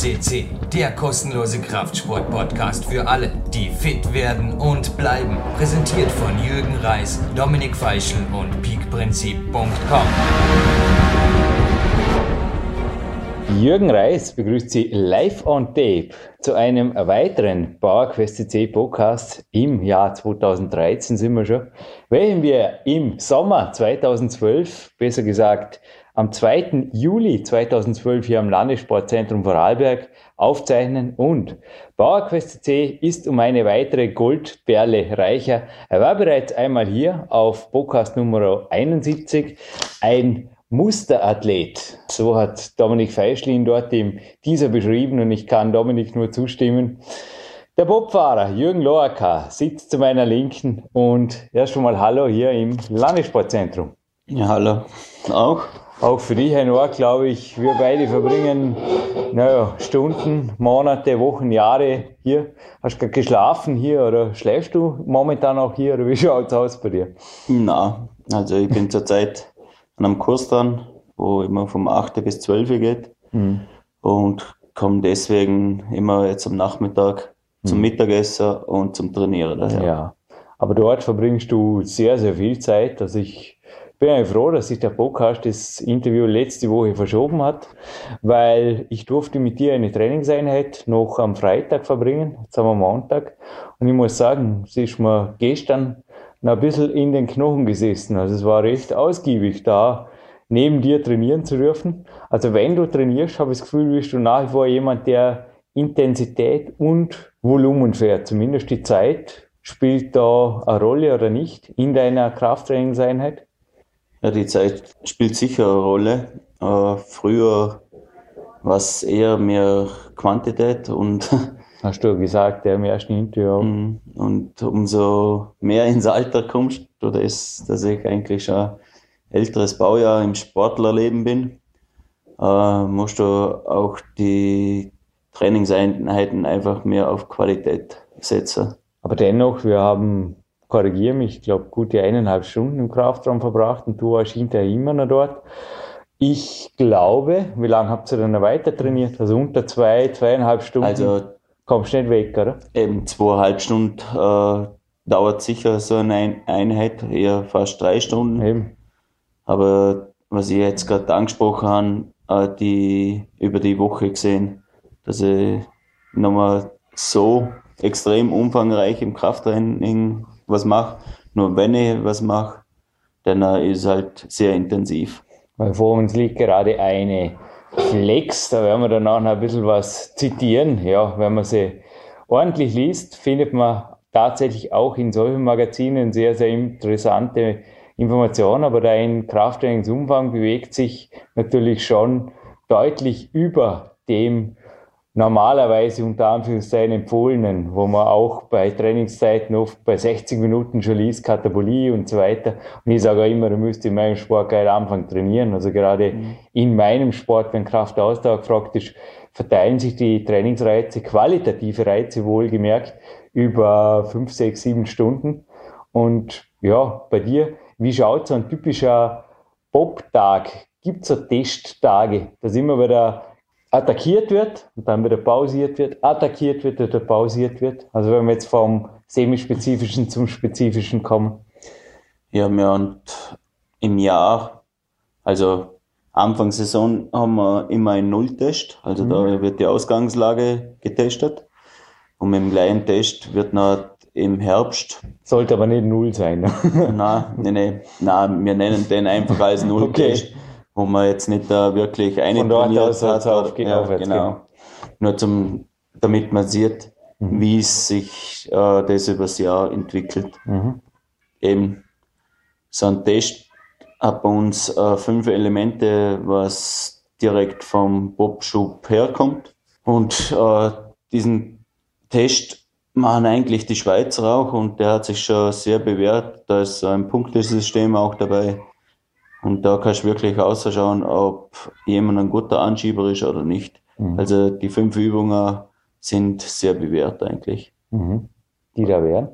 FSCC, der kostenlose Kraftsport-Podcast für alle, die fit werden und bleiben. Präsentiert von Jürgen Reis, Dominik Feischl und peakprinzip.com. Jürgen Reis begrüßt Sie live on tape zu einem weiteren PowerQuest CC Podcast im Jahr 2013 sind wir schon, welchen wir im Sommer 2012, besser gesagt am 2. Juli 2012 hier am Landessportzentrum Vorarlberg aufzeichnen und PowerQuest CC ist um eine weitere Goldperle reicher. Er war bereits einmal hier auf Podcast Nummer 71, ein Musterathlet. So hat Dominik Feischlin dort im dieser beschrieben und ich kann Dominik nur zustimmen. Der Bobfahrer Jürgen Loaka sitzt zu meiner Linken und erst schon mal Hallo hier im Landessportzentrum. Ja, hallo. Auch? Auch für dich, Herr Noah, glaube ich, wir beide verbringen naja, Stunden, Monate, Wochen, Jahre hier. Hast du geschlafen hier oder schläfst du momentan auch hier oder wie schaut es aus bei dir? Na, also ich bin zurzeit an einem Kurs dran, wo immer vom 8. bis 12 geht mhm. und komme deswegen immer jetzt am Nachmittag zum mhm. Mittagessen und zum Trainieren daher. Ja, aber dort verbringst du sehr, sehr viel Zeit, dass ich bin ja froh, dass sich der Podcast das Interview letzte Woche verschoben hat, weil ich durfte mit dir eine Trainingseinheit noch am Freitag verbringen, jetzt haben wir Montag. Und ich muss sagen, es ist mir gestern ein bisschen in den Knochen gesessen. Also es war recht ausgiebig da, neben dir trainieren zu dürfen. Also wenn du trainierst, habe ich das Gefühl, bist du nach wie vor jemand, der Intensität und Volumen fährt. Zumindest die Zeit spielt da eine Rolle oder nicht in deiner Krafttrainingseinheit. Ja, die Zeit spielt sicher eine Rolle. Äh, früher war es eher mehr Quantität und Hast du gesagt, der im ersten Interview. Mhm. Und umso mehr ins Alter kommst, oder ist, dass ich eigentlich schon älteres Baujahr im Sportlerleben bin, äh, musst du auch die Trainingseinheiten einfach mehr auf Qualität setzen. Aber dennoch, wir haben korrigiere mich, ich glaube, gute eineinhalb Stunden im Kraftraum verbracht und du warst hinterher immer noch dort. Ich glaube, wie lange habt ihr dann weiter trainiert? Also unter zwei, zweieinhalb Stunden? Also, kommst du nicht weg, oder? Eben zweieinhalb Stunden äh, dauert sicher so eine Einheit, eher fast drei Stunden. Eben. Aber was ich jetzt gerade angesprochen habe, äh, die über die Woche gesehen, dass ich nochmal so extrem umfangreich im Krafttraining was mache. Nur wenn ich was mache, dann äh, ist es halt sehr intensiv. Weil vor uns liegt gerade eine Flex, da werden wir danach noch ein bisschen was zitieren. Ja, wenn man sie ordentlich liest, findet man tatsächlich auch in solchen Magazinen sehr, sehr interessante Informationen, aber dein Krafttrainingsumfang bewegt sich natürlich schon deutlich über dem normalerweise unter Anführungszeichen empfohlenen, wo man auch bei Trainingszeiten oft bei 60 Minuten schon liest, Katabolie und so weiter. Und ich sage auch immer, du müsst in meinem Sport gleich am Anfang trainieren. Also gerade mhm. in meinem Sport, wenn Kraftausdauer gefragt ist, verteilen sich die Trainingsreize, qualitative Reize wohlgemerkt, über fünf, sechs, sieben Stunden. Und ja, bei dir, wie schaut so ein typischer Bob-Tag? Gibt es so Testtage? Da sind wir bei der attackiert wird und dann wieder pausiert wird, attackiert wird oder pausiert wird. Also wenn wir jetzt vom semispezifischen zum spezifischen kommen. Ja, wir haben im Jahr, also Anfang Saison haben wir immer einen Nulltest, also mhm. da wird die Ausgangslage getestet. Und mit dem gleichen Test wird noch im Herbst. Sollte aber nicht Null sein. Ne? nein, nein, nein, nein, wir nennen den einfach als Nulltest. Okay wo man jetzt nicht da wirklich eine Von dort aus hat. Auf, ja, genau. genau. Nur zum, damit man sieht, mhm. wie sich äh, das übers Jahr entwickelt. Mhm. Eben so ein Test hat bei uns äh, fünf Elemente, was direkt vom Bobschub herkommt. Und äh, diesen Test machen eigentlich die Schweizer auch und der hat sich schon sehr bewährt. Da ist ein Punktesystem auch dabei. Und da kannst du wirklich ausschauen, ob jemand ein guter Anschieber ist oder nicht. Mhm. Also die fünf Übungen sind sehr bewährt eigentlich. Mhm. Die da wären?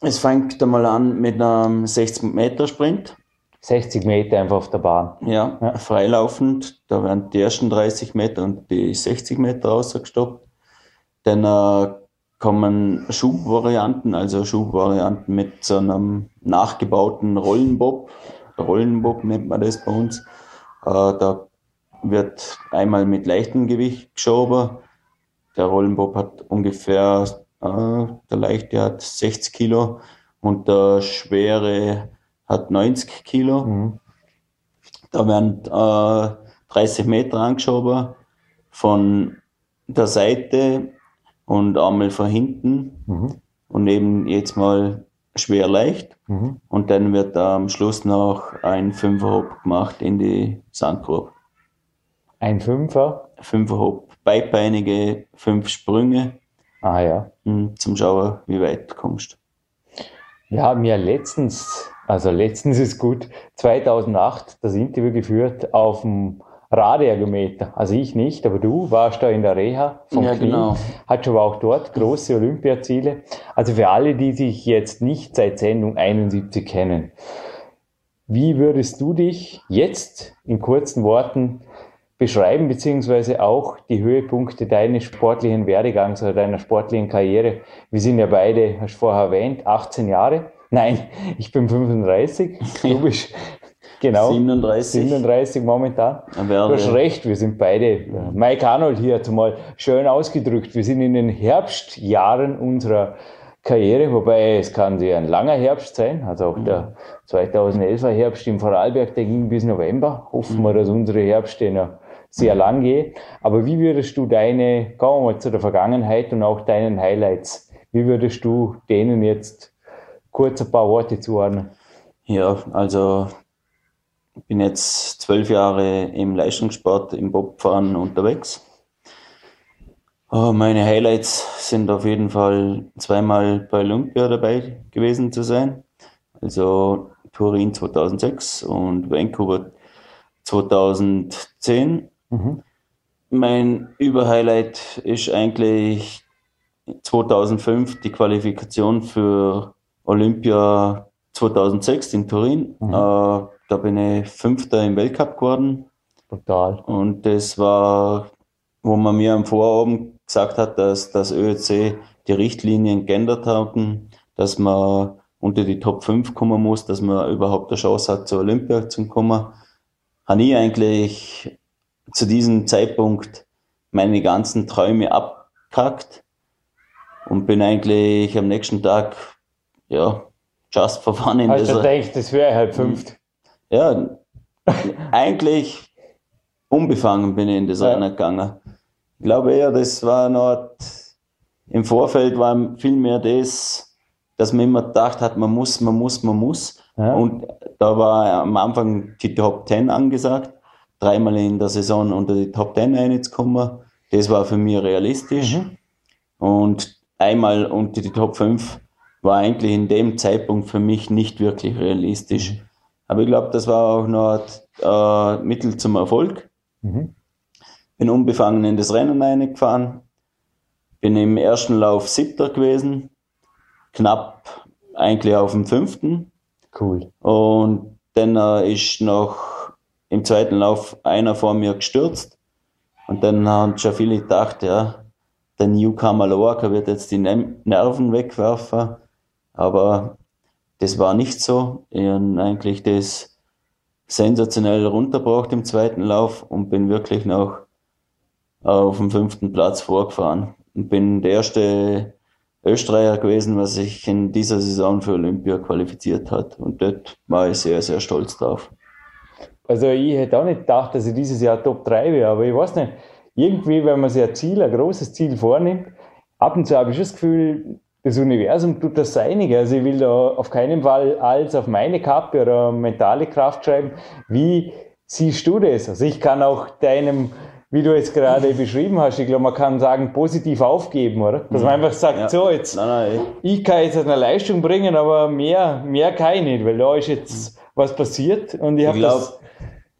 Es fängt einmal an mit einem 60 Meter Sprint. 60 Meter einfach auf der Bahn. Ja, ja. freilaufend. Da werden die ersten 30 Meter und die 60 Meter rausgestoppt. Dann äh, kommen Schubvarianten, also Schubvarianten mit so einem nachgebauten Rollenbob. Rollenbob nennt man das bei uns. Äh, da wird einmal mit leichtem Gewicht geschoben. Der Rollenbob hat ungefähr, äh, der leichte hat 60 Kilo und der schwere hat 90 Kilo. Mhm. Da werden äh, 30 Meter angeschoben von der Seite und einmal von hinten mhm. und eben jetzt mal schwer leicht. Mhm. Und dann wird am Schluss noch ein Fünferhop gemacht in die Sandgrube. Ein Fünfer? Fünferhop. Beibeinige fünf Sprünge. Ah ja. Zum Schauen, wie weit du kommst. Wir haben ja letztens, also letztens ist gut, 2008 das Interview geführt auf dem Radergometer. Also ich nicht, aber du warst da in der Reha vom ja, Knie, genau. hat schon auch dort große Olympiaziele. Also für alle, die sich jetzt nicht seit Sendung 71 kennen, wie würdest du dich jetzt in kurzen Worten beschreiben, beziehungsweise auch die Höhepunkte deines sportlichen Werdegangs oder deiner sportlichen Karriere? Wir sind ja beide, hast du vorher erwähnt, 18 Jahre. Nein, ich bin 35. Du bist Genau. 37. 37 momentan. Du hast recht, wir sind beide, Mike Arnold hier hat mal schön ausgedrückt, wir sind in den Herbstjahren unserer Karriere, wobei es kann sehr ein langer Herbst sein, also auch der 2011er Herbst im Vorarlberg, der ging bis November. Hoffen wir, dass unsere Herbste noch sehr lang gehen. Aber wie würdest du deine, kommen wir mal zu der Vergangenheit und auch deinen Highlights, wie würdest du denen jetzt kurz ein paar Worte zuordnen? Ja, also bin jetzt zwölf Jahre im Leistungssport, im Bobfahren unterwegs. Oh, meine Highlights sind auf jeden Fall zweimal bei Olympia dabei gewesen zu sein. Also Turin 2006 und Vancouver 2010. Mhm. Mein Überhighlight ist eigentlich 2005 die Qualifikation für Olympia 2006 in Turin. Mhm. Äh, da bin ich Fünfter im Weltcup geworden. Total. Und das war, wo man mir am Vorabend gesagt hat, dass das ÖEC die Richtlinien geändert haben, dass man unter die Top 5 kommen muss, dass man überhaupt eine Chance hat, zur Olympia zu kommen. Habe ich eigentlich zu diesem Zeitpunkt meine ganzen Träume abgekackt und bin eigentlich am nächsten Tag, ja, just for fun in Hast du gedacht, das wäre halt fünft? Ja, eigentlich unbefangen bin ich in das ja. Rennen gegangen. Ich glaube eher, das war noch, im Vorfeld war viel mehr das, dass man immer gedacht hat, man muss, man muss, man muss. Ja. Und da war am Anfang die Top 10 angesagt, dreimal in der Saison unter die Top 10 reinzukommen. Das war für mich realistisch. Mhm. Und einmal unter die Top 5 war eigentlich in dem Zeitpunkt für mich nicht wirklich realistisch. Aber ich glaube, das war auch noch äh, Mittel zum Erfolg. Mhm. Bin unbefangen in das Rennen reingefahren. Bin im ersten Lauf siebter gewesen. Knapp eigentlich auf dem fünften. Cool. Und dann äh, ist noch im zweiten Lauf einer vor mir gestürzt. Und dann haben schon viele gedacht, ja, der Newcomer Lorca wird jetzt die Nerven wegwerfen. Aber das war nicht so. Ich habe eigentlich das sensationell runtergebracht im zweiten Lauf und bin wirklich noch auf dem fünften Platz vorgefahren und bin der erste Österreicher gewesen, was sich in dieser Saison für Olympia qualifiziert hat. Und dort war ich sehr, sehr stolz drauf. Also ich hätte auch nicht gedacht, dass ich dieses Jahr Top 3 wäre, aber ich weiß nicht, irgendwie, wenn man sich ein Ziel, ein großes Ziel vornimmt, ab und zu habe ich das Gefühl, das Universum tut das Seinige. Also ich will da auf keinen Fall alles auf meine Kappe oder mentale Kraft schreiben. Wie siehst du das? Also ich kann auch deinem, wie du jetzt gerade beschrieben hast, ich glaube, man kann sagen, positiv aufgeben, oder? Dass man einfach sagt, ja. so, jetzt, nein, nein, ich kann jetzt eine Leistung bringen, aber mehr, mehr kann ich nicht, weil da ist jetzt was passiert und ich, ich habe glaube,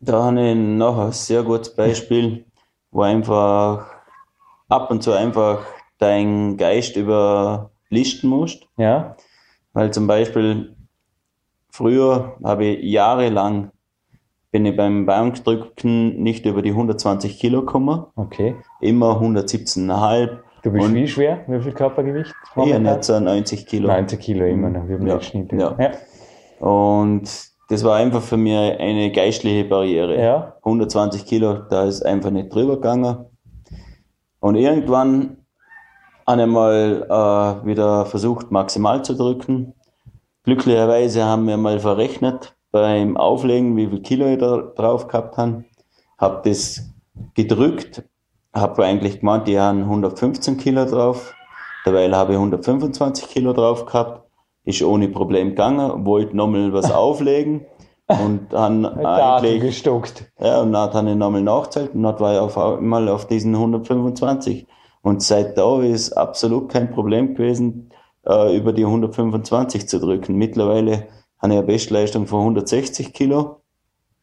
da habe ich noch ein sehr gutes Beispiel, wo einfach ab und zu einfach dein Geist über listen musst. Ja. Weil zum Beispiel früher habe ich jahrelang bin ich beim Bankdrücken nicht über die 120 Kilo gekommen. Okay. Immer 117,5. Du bist wie schwer? Wie viel Körpergewicht? Ja, nicht so 90 Kilo. 90 Kilo immer noch, wie beim ja. letzten ja. ja. Und das war einfach für mich eine geistliche Barriere. Ja. 120 Kilo, da ist einfach nicht drüber gegangen. Und irgendwann habe ich mal äh, wieder versucht, maximal zu drücken. Glücklicherweise haben wir mal verrechnet beim Auflegen, wie viel Kilo ich da drauf gehabt habe. Hab das gedrückt, habe eigentlich gemeint, die haben 115 Kilo drauf. Dabei habe ich 125 Kilo drauf gehabt ist ohne Problem gegangen, wollte nochmal was auflegen und dann eigentlich gestockt. Ja, und dann hat er nochmal nachgezählt und dann war ich auf einmal auf diesen 125. Und seit da ist absolut kein Problem gewesen, äh, über die 125 zu drücken. Mittlerweile habe ich eine Bestleistung von 160 Kilo.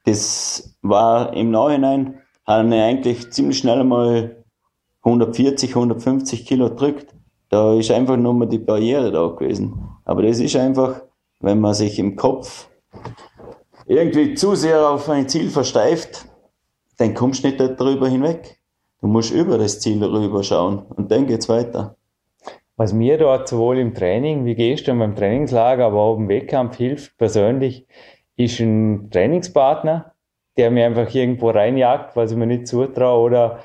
Das war im Nachhinein, habe ich eigentlich ziemlich schnell mal 140, 150 Kilo drückt. Da ist einfach nur mal die Barriere da gewesen. Aber das ist einfach, wenn man sich im Kopf irgendwie zu sehr auf ein Ziel versteift, dann kommst du nicht darüber hinweg. Du musst über das Ziel rüber schauen und dann geht's weiter. Was mir dort sowohl im Training, wie gehst du beim Trainingslager, aber auch im Wettkampf hilft persönlich, ist ein Trainingspartner, der mir einfach irgendwo reinjagt, was ich mir nicht zutraue, oder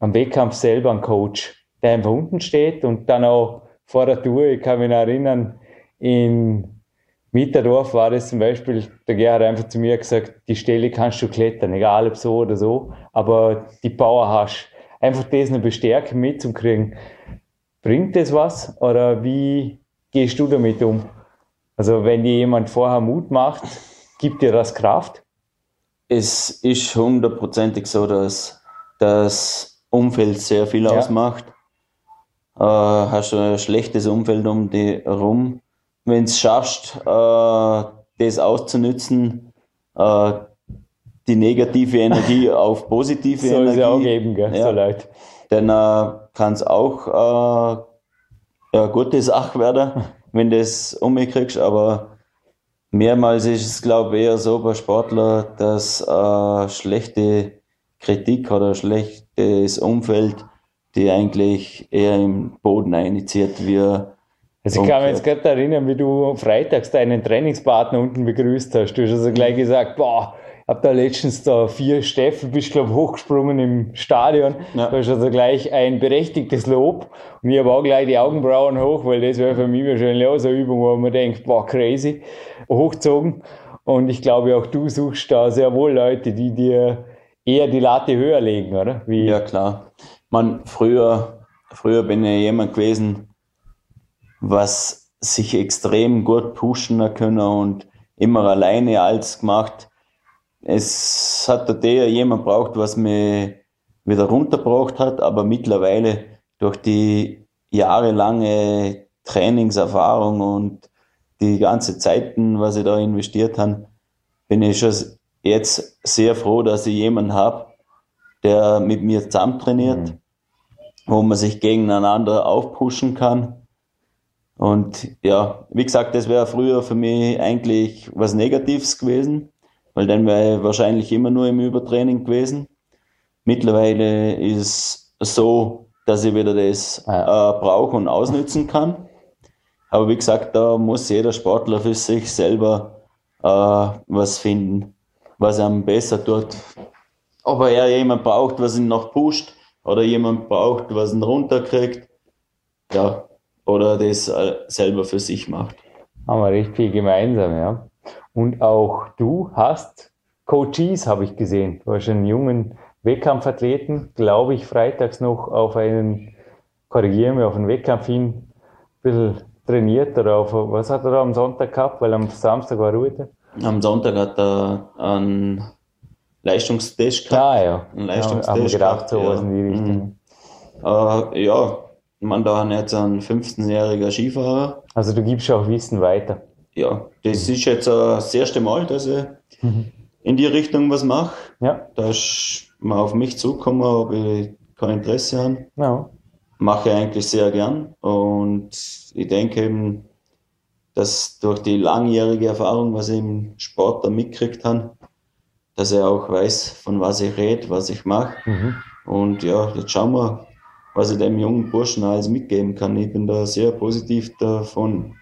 am Wettkampf selber ein Coach, der einfach unten steht und dann auch vor der Tour, ich kann mich noch erinnern, in Mitterdorf war das zum Beispiel, der Gerhard hat einfach zu mir gesagt, die Stelle kannst du klettern, egal ob so oder so, aber die Power hast. Einfach das eine Bestärkung mitzukriegen. Bringt das was oder wie gehst du damit um? Also wenn dir jemand vorher Mut macht, gibt dir das Kraft? Es ist hundertprozentig so, dass das Umfeld sehr viel ja. ausmacht. Äh, hast du ein schlechtes Umfeld um dich herum, wenn es schaffst, äh, das auszunützen, äh, die negative Energie auf positive Soll Energie. Soll auch geben, gell? Ja. So leid. Dann äh, kann es auch äh, eine gute Sache werden, wenn du das umkriegst, aber mehrmals ist es, glaube ich, eher so bei Sportlern, dass äh, schlechte Kritik oder schlechtes Umfeld die eigentlich eher im Boden einzieht, wie also ich kann mich jetzt gerade erinnern, wie du freitags deinen Trainingspartner unten begrüßt hast. Du hast also gleich gesagt, boah, ich hab da letztens da vier Steffen, bist glaube hochgesprungen im Stadion. Ja. Du hast also gleich ein berechtigtes Lob. Und ich habe auch gleich die Augenbrauen hoch, weil das wäre für mich wahrscheinlich auch so eine Übung, wo man denkt, boah, crazy, hochgezogen. Und ich glaube auch du suchst da sehr wohl Leute, die dir eher die Latte höher legen, oder? Wie ja, klar. Man, früher, früher bin ich jemand gewesen, was sich extrem gut pushen können und immer alleine alles gemacht. Es hat der jemand braucht, was mich wieder runtergebracht hat, aber mittlerweile durch die jahrelange Trainingserfahrung und die ganze Zeiten, was ich da investiert habe, bin ich schon jetzt sehr froh, dass ich jemanden habe, der mit mir zusammen trainiert, mhm. wo man sich gegeneinander aufpushen kann und ja, wie gesagt, das wäre früher für mich eigentlich was Negatives gewesen, weil dann wäre ich wahrscheinlich immer nur im Übertraining gewesen. Mittlerweile ist es so, dass ich wieder das äh, brauche und ausnützen kann. Aber wie gesagt, da muss jeder Sportler für sich selber äh, was finden, was ihm besser tut. Ob er jemand braucht, was ihn noch pusht, oder jemand braucht, was ihn runterkriegt. Ja, oder das äh, selber für sich macht. Haben wir recht viel gemeinsam, ja. Und auch du hast Coaches, habe ich gesehen. Du hast einen jungen Wettkampfathleten, glaube ich, freitags noch auf einen, korrigieren wir, auf einen Wettkampf hin, ein bisschen trainiert oder auf, was hat er da am Sonntag gehabt, weil am Samstag war Ruhe. Am Sonntag hat er einen Leistungstest gehabt. Ah, ja. Einen Leistungstest ja, haben wir gedacht, sowas ja. in die Richtung. Mhm. Äh, ja, man da jetzt ein 15-jähriger Skifahrer. Also du gibst auch Wissen weiter. Ja, das ist jetzt das erste Mal, dass ich mhm. in die Richtung was mache. Ja. Da ist mal auf mich zugekommen, ob ich kein Interesse habe. Ja. Mache ich eigentlich sehr gern und ich denke eben, dass durch die langjährige Erfahrung, was ich im Sport da mitgekriegt habe, dass er auch weiß, von was ich rede, was ich mache. Mhm. Und ja, jetzt schauen wir, was ich dem jungen Burschen alles mitgeben kann. Ich bin da sehr positiv davon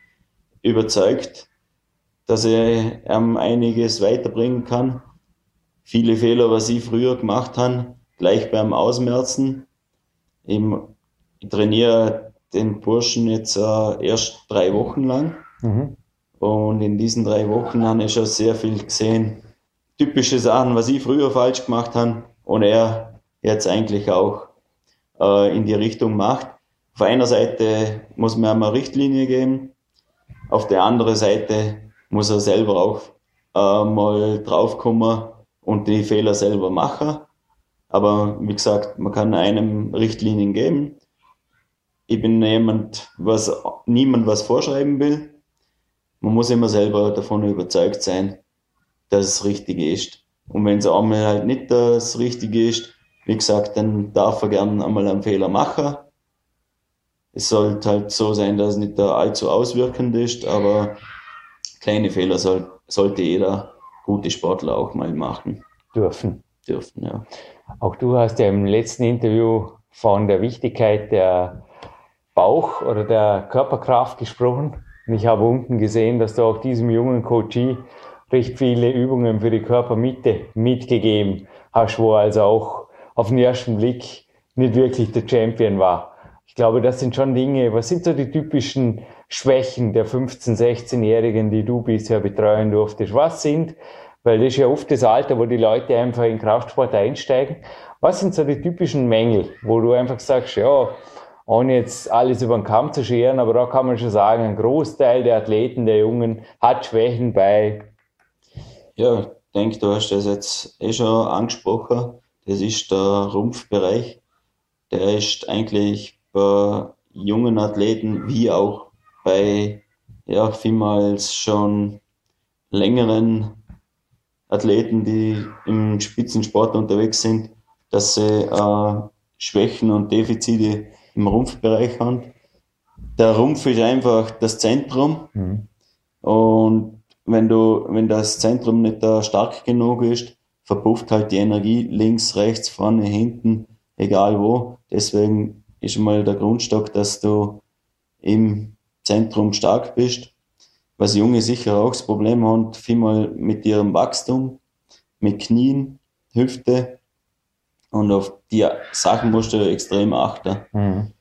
überzeugt, dass er ihm einiges weiterbringen kann. Viele Fehler, was ich früher gemacht habe, gleich beim Ausmerzen. Ich, trainiere den Burschen jetzt äh, erst drei Wochen lang. Mhm. Und in diesen drei Wochen habe ich schon sehr viel gesehen. Typische Sachen, was ich früher falsch gemacht habe und er jetzt eigentlich auch äh, in die Richtung macht. Auf einer Seite muss man eine Richtlinie geben, auf der anderen Seite muss er selber auch äh, mal draufkommen und die Fehler selber machen. Aber wie gesagt, man kann einem Richtlinien geben. Ich bin jemand, was niemand was vorschreiben will. Man muss immer selber davon überzeugt sein, dass es richtig ist. Und wenn es einmal halt nicht das Richtige ist, wie gesagt, dann darf er gerne einmal einen Fehler machen. Es sollte halt so sein, dass es nicht allzu auswirkend ist, aber kleine Fehler soll, sollte jeder gute Sportler auch mal machen. Dürfen. Dürfen, ja. Auch du hast ja im letzten Interview von der Wichtigkeit der Bauch- oder der Körperkraft gesprochen. Und ich habe unten gesehen, dass du auch diesem jungen Coachie recht viele Übungen für die Körpermitte mitgegeben hast, wo also auch auf den ersten Blick nicht wirklich der Champion war. Ich glaube, das sind schon Dinge, was sind so die typischen Schwächen der 15-, 16-Jährigen, die du bisher betreuen durftest? Was sind, weil das ist ja oft das Alter, wo die Leute einfach in Kraftsport einsteigen, was sind so die typischen Mängel, wo du einfach sagst, ja, ohne jetzt alles über den Kamm zu scheren, aber da kann man schon sagen, ein Großteil der Athleten, der Jungen, hat Schwächen bei. Ja, ich denke, du hast das jetzt eh schon angesprochen. Das ist der Rumpfbereich. Der ist eigentlich bei jungen Athleten wie auch bei ja, vielmals schon längeren Athleten, die im Spitzensport unterwegs sind, dass sie äh, Schwächen und Defizite im Rumpfbereich haben. Der Rumpf ist einfach das Zentrum. Mhm. Und wenn du, wenn das Zentrum nicht da stark genug ist, verpufft halt die Energie links, rechts, vorne, hinten, egal wo. Deswegen ist mal der Grundstock, dass du im Zentrum stark bist. Was Junge sicher auch das Problem haben, vielmal mit ihrem Wachstum, mit Knien, Hüfte. Und auf die Sachen musst du extrem achten. Mhm.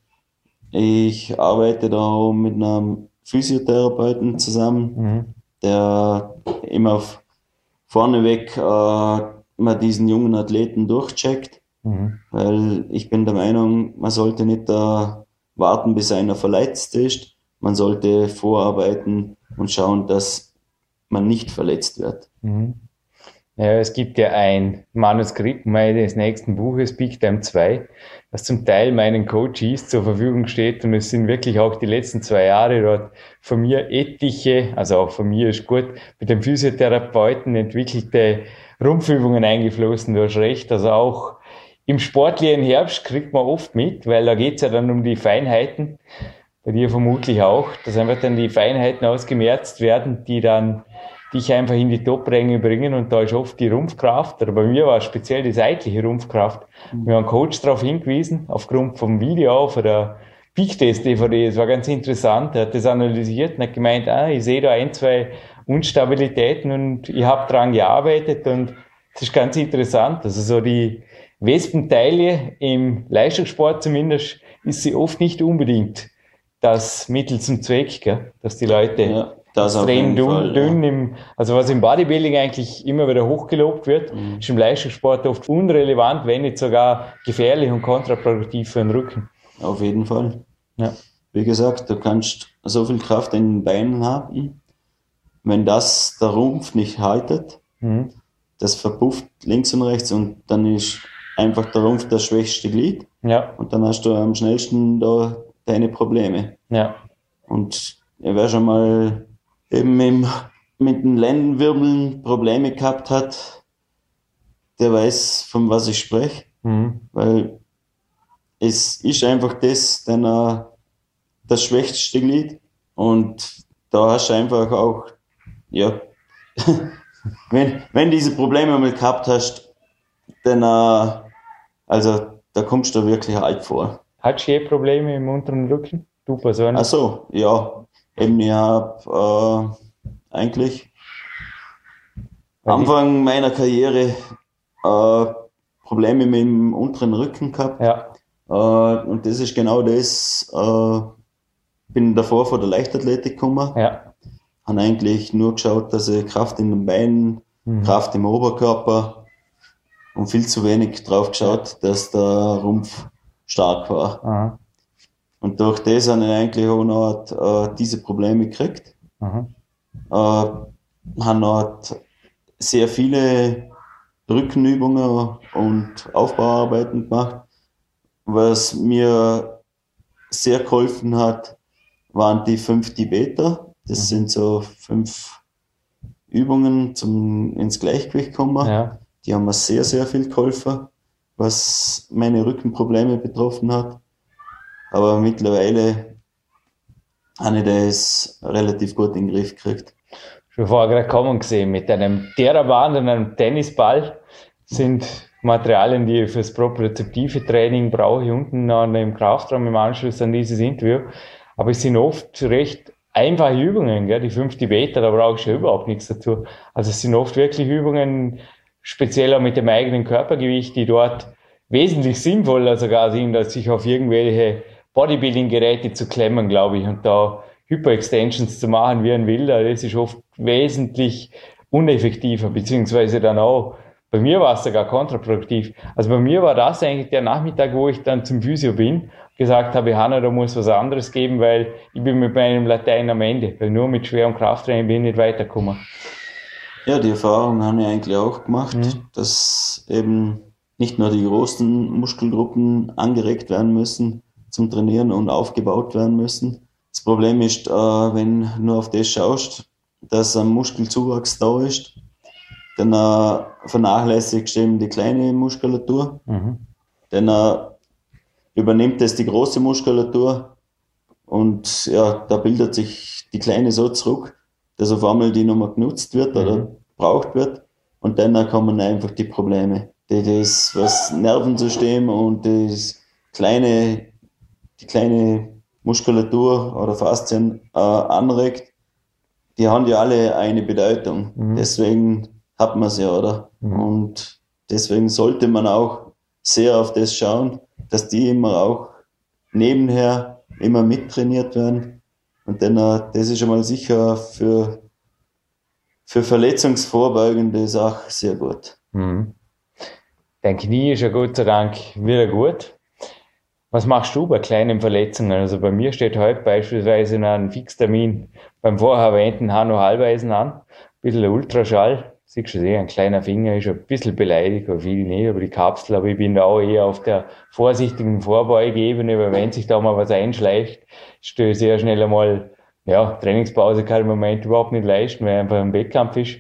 Ich arbeite da mit einem Physiotherapeuten zusammen, mhm. der immer vorneweg äh, mal diesen jungen Athleten durchcheckt. Mhm. Weil ich bin der Meinung, man sollte nicht da warten, bis einer verletzt ist. Man sollte vorarbeiten und schauen, dass man nicht verletzt wird. Mhm. Ja, es gibt ja ein Manuskript meines nächsten Buches, Big Time 2, das zum Teil meinen Coaches zur Verfügung steht und es sind wirklich auch die letzten zwei Jahre dort von mir etliche, also auch von mir ist gut, mit dem Physiotherapeuten entwickelte Rumpfübungen eingeflossen. Du hast recht, also auch im sportlichen Herbst kriegt man oft mit, weil da geht's ja dann um die Feinheiten, bei dir vermutlich auch, dass einfach dann die Feinheiten ausgemerzt werden, die dann dich einfach in die Top-Ränge bringen und da ist oft die Rumpfkraft, oder bei mir war es speziell die seitliche Rumpfkraft. Mhm. Wir haben einen Coach darauf hingewiesen, aufgrund vom Video von der Peak Test DVD, es war ganz interessant, er hat das analysiert und hat gemeint, ah, ich sehe da ein, zwei Unstabilitäten und ich habe dran gearbeitet und das ist ganz interessant. Also so die Wespenteile im Leistungssport zumindest ist sie oft nicht unbedingt das Mittel zum Zweck, gell? dass die Leute ja. Das extrem dünn, Fall, dünn ja. im, also was im Bodybuilding eigentlich immer wieder hochgelobt wird, mhm. ist im Leistungssport oft unrelevant, wenn nicht sogar gefährlich und kontraproduktiv für den Rücken. Auf jeden Fall. Ja. Wie gesagt, du kannst so viel Kraft in den Beinen haben, wenn das der Rumpf nicht haltet, mhm. das verpufft links und rechts und dann ist einfach der Rumpf das schwächste Glied. Ja. Und dann hast du am schnellsten da deine Probleme. Ja. Und wer schon mal eben im, mit den Lendenwirbeln Probleme gehabt hat, der weiß, von was ich spreche. Mhm. Weil es ist einfach das, denn, äh, das schwächste Glied. Und da hast du einfach auch, ja, wenn, wenn diese Probleme mal gehabt hast, dann, äh, also, da kommst du wirklich alt vor. Hattest du je Probleme im unteren Rücken? Du persönlich? Ach so, ja. Eben, ich habe äh, eigentlich Anfang meiner Karriere äh, Probleme mit dem unteren Rücken gehabt. Ja. Äh, und das ist genau das. Äh, bin davor vor der Leichtathletik gekommen. Ja. Habe eigentlich nur geschaut, dass ich Kraft in den Beinen, mhm. Kraft im Oberkörper und viel zu wenig drauf geschaut, dass der Rumpf stark war. Aha. Und durch das habe ich eigentlich auch noch äh, diese Probleme gekriegt. Mhm. Äh, habe noch sehr viele Rückenübungen und Aufbauarbeiten gemacht. Was mir sehr geholfen hat, waren die fünf Tibeter. Das mhm. sind so fünf Übungen zum ins Gleichgewicht kommen. Ja. Die haben mir sehr, sehr viel geholfen, was meine Rückenprobleme betroffen hat. Aber mittlerweile habe ich das relativ gut in den Griff gekriegt schon vorher gerade kommen gesehen, mit einem Theraband und einem Tennisball sind Materialien, die ich fürs propriozeptive Training brauche, unten an dem Kraftraum im Anschluss an dieses Interview. Aber es sind oft recht einfache Übungen, gell? die fünf Tibeter, da brauche ich ja überhaupt nichts dazu. Also es sind oft wirklich Übungen, speziell auch mit dem eigenen Körpergewicht, die dort wesentlich sinnvoller sogar sind, als sich auf irgendwelche Bodybuilding-Geräte zu klemmen, glaube ich. Und da Hyperextensions zu machen wie ein Wilder, das ist oft wesentlich uneffektiver, beziehungsweise dann auch, bei mir war es sogar kontraproduktiv. Also bei mir war das eigentlich der Nachmittag, wo ich dann zum Physio bin, gesagt habe, Hanna, da muss was anderes geben, weil ich bin mit meinem Latein am Ende, weil nur mit schwerem Krafttraining bin ich nicht weitergekommen. Ja, die Erfahrung habe ich eigentlich auch gemacht, mhm. dass eben nicht nur die großen Muskelgruppen angeregt werden müssen zum Trainieren und aufgebaut werden müssen, das Problem ist, äh, wenn du nur auf das schaust, dass ein Muskelzuwachs da ist, dann äh, vernachlässigst du eben die kleine Muskulatur. Mhm. Dann äh, übernimmt das die große Muskulatur und ja, da bildet sich die kleine so zurück, dass auf einmal die nochmal genutzt wird mhm. oder gebraucht wird und dann kommen einfach die Probleme. Die, das, was Nervensystem und das kleine, die kleine Muskulatur oder Faszien äh, anregt, die haben ja alle eine Bedeutung. Mhm. Deswegen hat man sie, oder? Mhm. Und deswegen sollte man auch sehr auf das schauen, dass die immer auch nebenher immer mittrainiert werden. Und dann, äh, das ist schon mal sicher für, für verletzungsvorbeugende Sache sehr gut. Mhm. Dein Knie ist ja Gott sei Dank wieder gut. Was machst du bei kleinen Verletzungen? Also bei mir steht heute beispielsweise noch ein Fixtermin beim vorher erwähnten Hanno Hallweisen an. Ein bisschen Ultraschall. Siehst du eh, ein kleiner Finger ist ein bisschen beleidigt, aber viel nicht, aber die Kapsel, aber ich bin da auch eher auf der vorsichtigen Vorbeugebene, weil wenn sich da mal was einschleicht, stößt sehr schnell einmal, ja, Trainingspause kann ich im Moment überhaupt nicht leisten, weil einfach ein Wettkampf ist.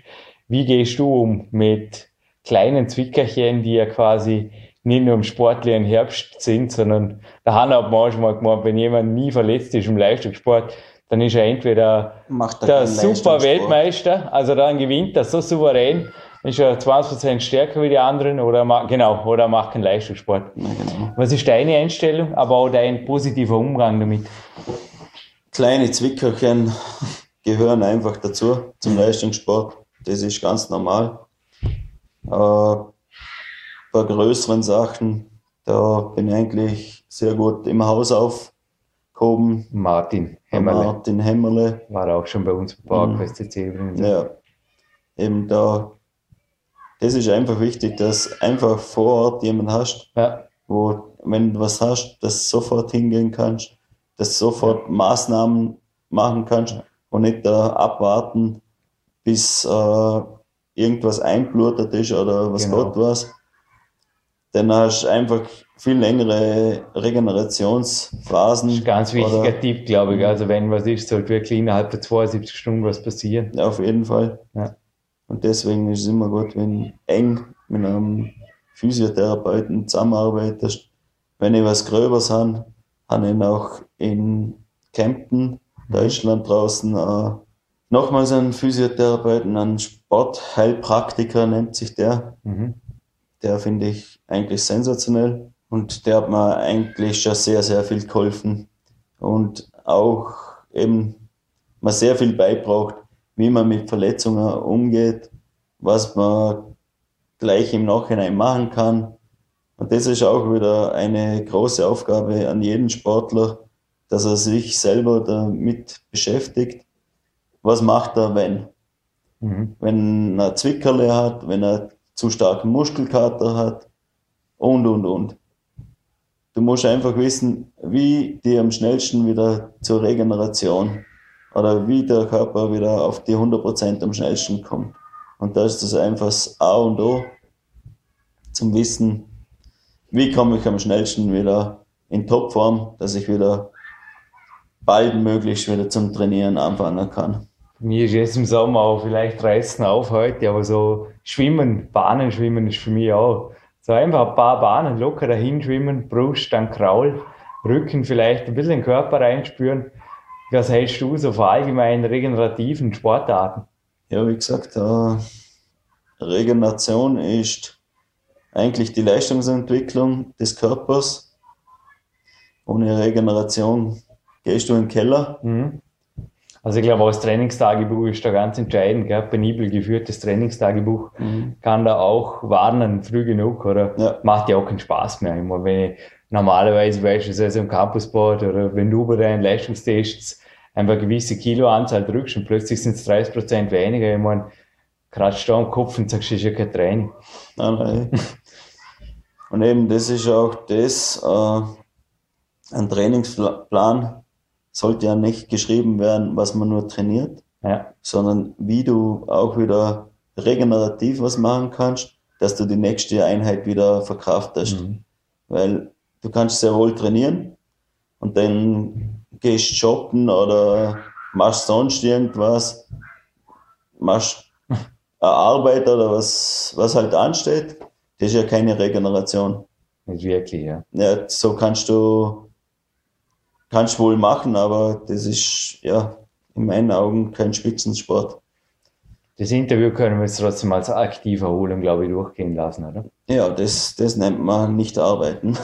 Wie gehst du um mit kleinen Zwickerchen, die ja quasi nicht nur im sportlichen Herbst sind, sondern da haben auch manchmal gemeint, wenn jemand nie verletzt ist im Leistungssport, dann ist er entweder er der super Weltmeister, also dann gewinnt er so souverän, ist er 20% stärker wie die anderen oder genau, oder macht keinen Leistungssport. Ja, genau. Was ist deine Einstellung, aber auch dein positiver Umgang damit? Kleine Zwickerchen gehören einfach dazu zum Leistungssport. Das ist ganz normal. Äh, bei größeren Sachen, da bin ich eigentlich sehr gut im Haus aufgehoben. Martin Hämmerle. Martin Hämmerle. War auch schon bei uns im PowerQuest CC übrigens. Ja, eben da, das ist einfach wichtig, dass einfach vor Ort jemand hast, ja. wo, wenn du was hast, dass du sofort hingehen kannst, dass du sofort ja. Maßnahmen machen kannst und nicht da abwarten, bis äh, irgendwas einblutet ist oder was genau. Gott was dann hast du einfach viel längere Regenerationsphasen. Das ist ein ganz wichtiger oder, Tipp, glaube ich. Also wenn was ist, sollte wirklich innerhalb der 72 Stunden was passieren. Ja, auf jeden Fall. Ja. Und deswegen ist es immer gut, wenn eng mit einem Physiotherapeuten zusammenarbeitest. Wenn ich was Gröbers habe, habe ich auch in Kempten Deutschland draußen. Äh, nochmals einen Physiotherapeuten, einen Sportheilpraktiker nennt sich der. Mhm. Der finde ich eigentlich sensationell und der hat mir eigentlich schon sehr, sehr viel geholfen und auch eben man sehr viel beibraucht, wie man mit Verletzungen umgeht, was man gleich im Nachhinein machen kann. Und das ist auch wieder eine große Aufgabe an jeden Sportler, dass er sich selber damit beschäftigt. Was macht er, wenn? Mhm. Wenn er Zwickerle hat, wenn er zu starken Muskelkater hat und, und, und. Du musst einfach wissen, wie die am schnellsten wieder zur Regeneration oder wie der Körper wieder auf die 100% am schnellsten kommt. Und da ist das einfach das A und O zum Wissen, wie komme ich am schnellsten wieder in Topform, dass ich wieder bald möglichst wieder zum Trainieren anfangen kann. Mir ist jetzt im Sommer auch vielleicht reißen auf heute, aber so Schwimmen, Bahnen schwimmen ist für mich auch. So einfach ein paar Bahnen locker dahin schwimmen, Brust, dann Kraul, Rücken vielleicht ein bisschen den Körper reinspüren. Was hältst du so von allgemeinen regenerativen Sportarten? Ja, wie gesagt, äh, Regeneration ist eigentlich die Leistungsentwicklung des Körpers. Ohne Regeneration gehst du in den Keller. Mhm. Also ich glaube, auch das Trainingstagebuch ist da ganz entscheidend. Gell? Penibel geführtes Trainingstagebuch mhm. kann da auch warnen, früh genug, oder? Ja. Macht ja auch keinen Spaß mehr. Immer wenn ich normalerweise beispielsweise im Campusboard oder wenn du bei deinen Leistungstests einfach eine gewisse Kiloanzahl drückst und plötzlich sind es 30 Prozent weniger. Ich meine, kratzt da am Kopf und sagst, das ist ja kein Training. Nein, nein. und eben, das ist auch das, äh, ein Trainingsplan sollte ja nicht geschrieben werden, was man nur trainiert, ja. sondern wie du auch wieder regenerativ was machen kannst, dass du die nächste Einheit wieder verkraftest. Mhm. Weil du kannst sehr wohl trainieren und dann gehst shoppen oder machst sonst irgendwas, machst eine Arbeit oder was, was halt ansteht, das ist ja keine Regeneration. Nicht wirklich, ja. Ja, so kannst du, kannst wohl machen, aber das ist, ja, in meinen Augen kein Spitzensport. Das Interview können wir jetzt trotzdem als aktive Erholung, glaube ich, durchgehen lassen, oder? Ja, das, das nennt man nicht arbeiten.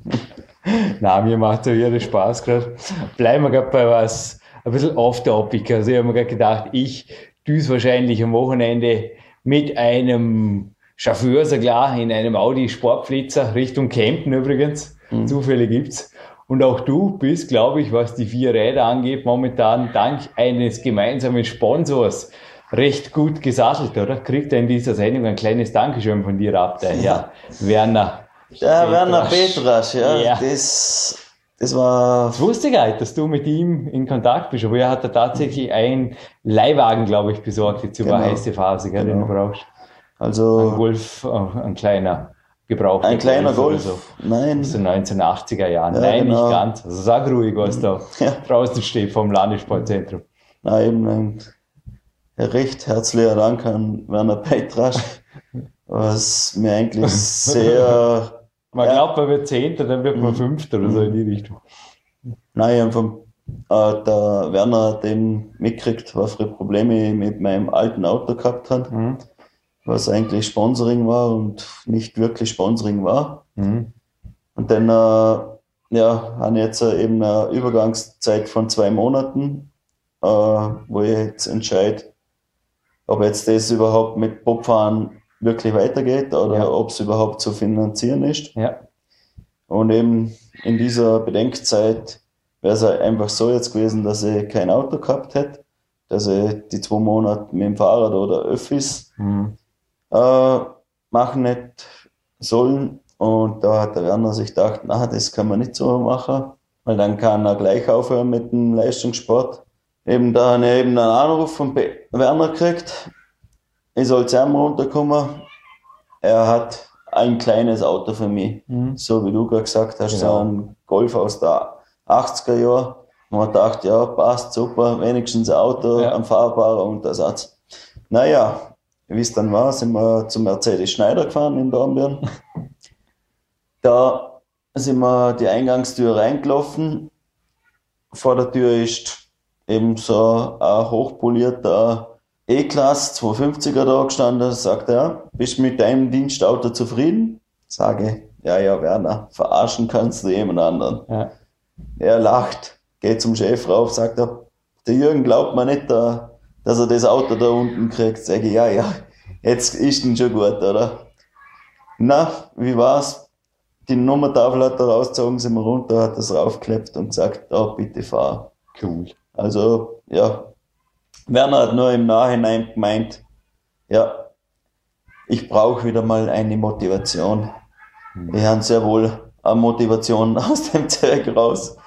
Na, mir macht es ja Spaß gerade. Bleiben wir gerade bei was ein bisschen off-topic. Also ich habe mir gerade gedacht, ich düse wahrscheinlich am Wochenende mit einem Chauffeur, so klar, in einem Audi Sportflitzer Richtung Kempten übrigens. Mhm. Zufälle gibt's. Und auch du bist, glaube ich, was die vier Räder angeht, momentan dank eines gemeinsamen Sponsors recht gut gesattelt, oder? Kriegt er in dieser Sendung ein kleines Dankeschön von dir ab, der Herr Werner. Ja, Werner Petrasch, ja. ja. Das das war. Das wusste ich nicht, dass du mit ihm in Kontakt bist, aber er hat da tatsächlich einen Leihwagen, glaube ich, besorgt, jetzt über genau. heiße Phase, gell, genau. den du genau. brauchst. Also. Ein Golf, ein kleiner. Gebraucht. Ein kleiner Golf? So. Nein. Aus den 1980er Jahren. Ja, Nein, genau. nicht ganz. Also sag ruhig, was da ja. draußen steht vom Landessportzentrum. Na, eben ein recht herzlicher Dank an Werner Petrasch, was mir eigentlich sehr man ja. glaubt, man wird Zehnter, dann wird man mhm. Fünfter oder so in die Richtung. Nein, vom, äh, der Werner hat eben mitgekriegt, was für Probleme ich mit meinem alten Auto gehabt hat, mhm. Was eigentlich Sponsoring war und nicht wirklich Sponsoring war. Mhm. Und dann äh, ja, habe ich jetzt eben eine Übergangszeit von zwei Monaten, äh, wo ich jetzt entscheide, ob jetzt das überhaupt mit Bobfahren wirklich weitergeht oder ja. ob es überhaupt zu finanzieren ist. Ja. Und eben in dieser Bedenkzeit wäre es einfach so jetzt gewesen, dass ich kein Auto gehabt hätte, dass ich die zwei Monate mit dem Fahrrad oder Öffis mhm. Äh, machen nicht sollen. Und da hat der Werner sich gedacht, na, das kann man nicht so machen, weil dann kann er gleich aufhören mit dem Leistungssport. Eben da habe ich eben einen Anruf von Werner gekriegt, ich soll zusammen runterkommen. Er hat ein kleines Auto für mich. Mhm. So wie du gerade gesagt hast, genau. so ein Golf aus der 80er Jahren. Man dachte, ja, passt super, wenigstens ein Auto, ja. ein fahrbarer Untersatz. Naja, wie es dann war, sind wir zum Mercedes Schneider gefahren in Dornbirn. Da sind wir die Eingangstür reingelaufen. Vor der Tür ist eben so ein hochpolierter E-Class 250er da gestanden, sagt er, bist du mit deinem Dienstauto zufrieden? Sage, ja, ja, Werner, verarschen kannst du jemand anderen. Ja. Er lacht, geht zum Chef rauf, sagt er, der Jürgen glaubt mir nicht, dass er das Auto da unten kriegt. Sage ich, ja, ja, jetzt ist denn schon gut, oder? Na, wie war's? Die Nummertafel hat er rausgezogen, sind wir runter, hat das raufgeklebt und gesagt, da, bitte fahr. Cool. Also, ja. Werner hat nur im Nachhinein gemeint, ja, ich brauche wieder mal eine Motivation. Mhm. Wir haben sehr wohl eine Motivation aus dem Zeug raus.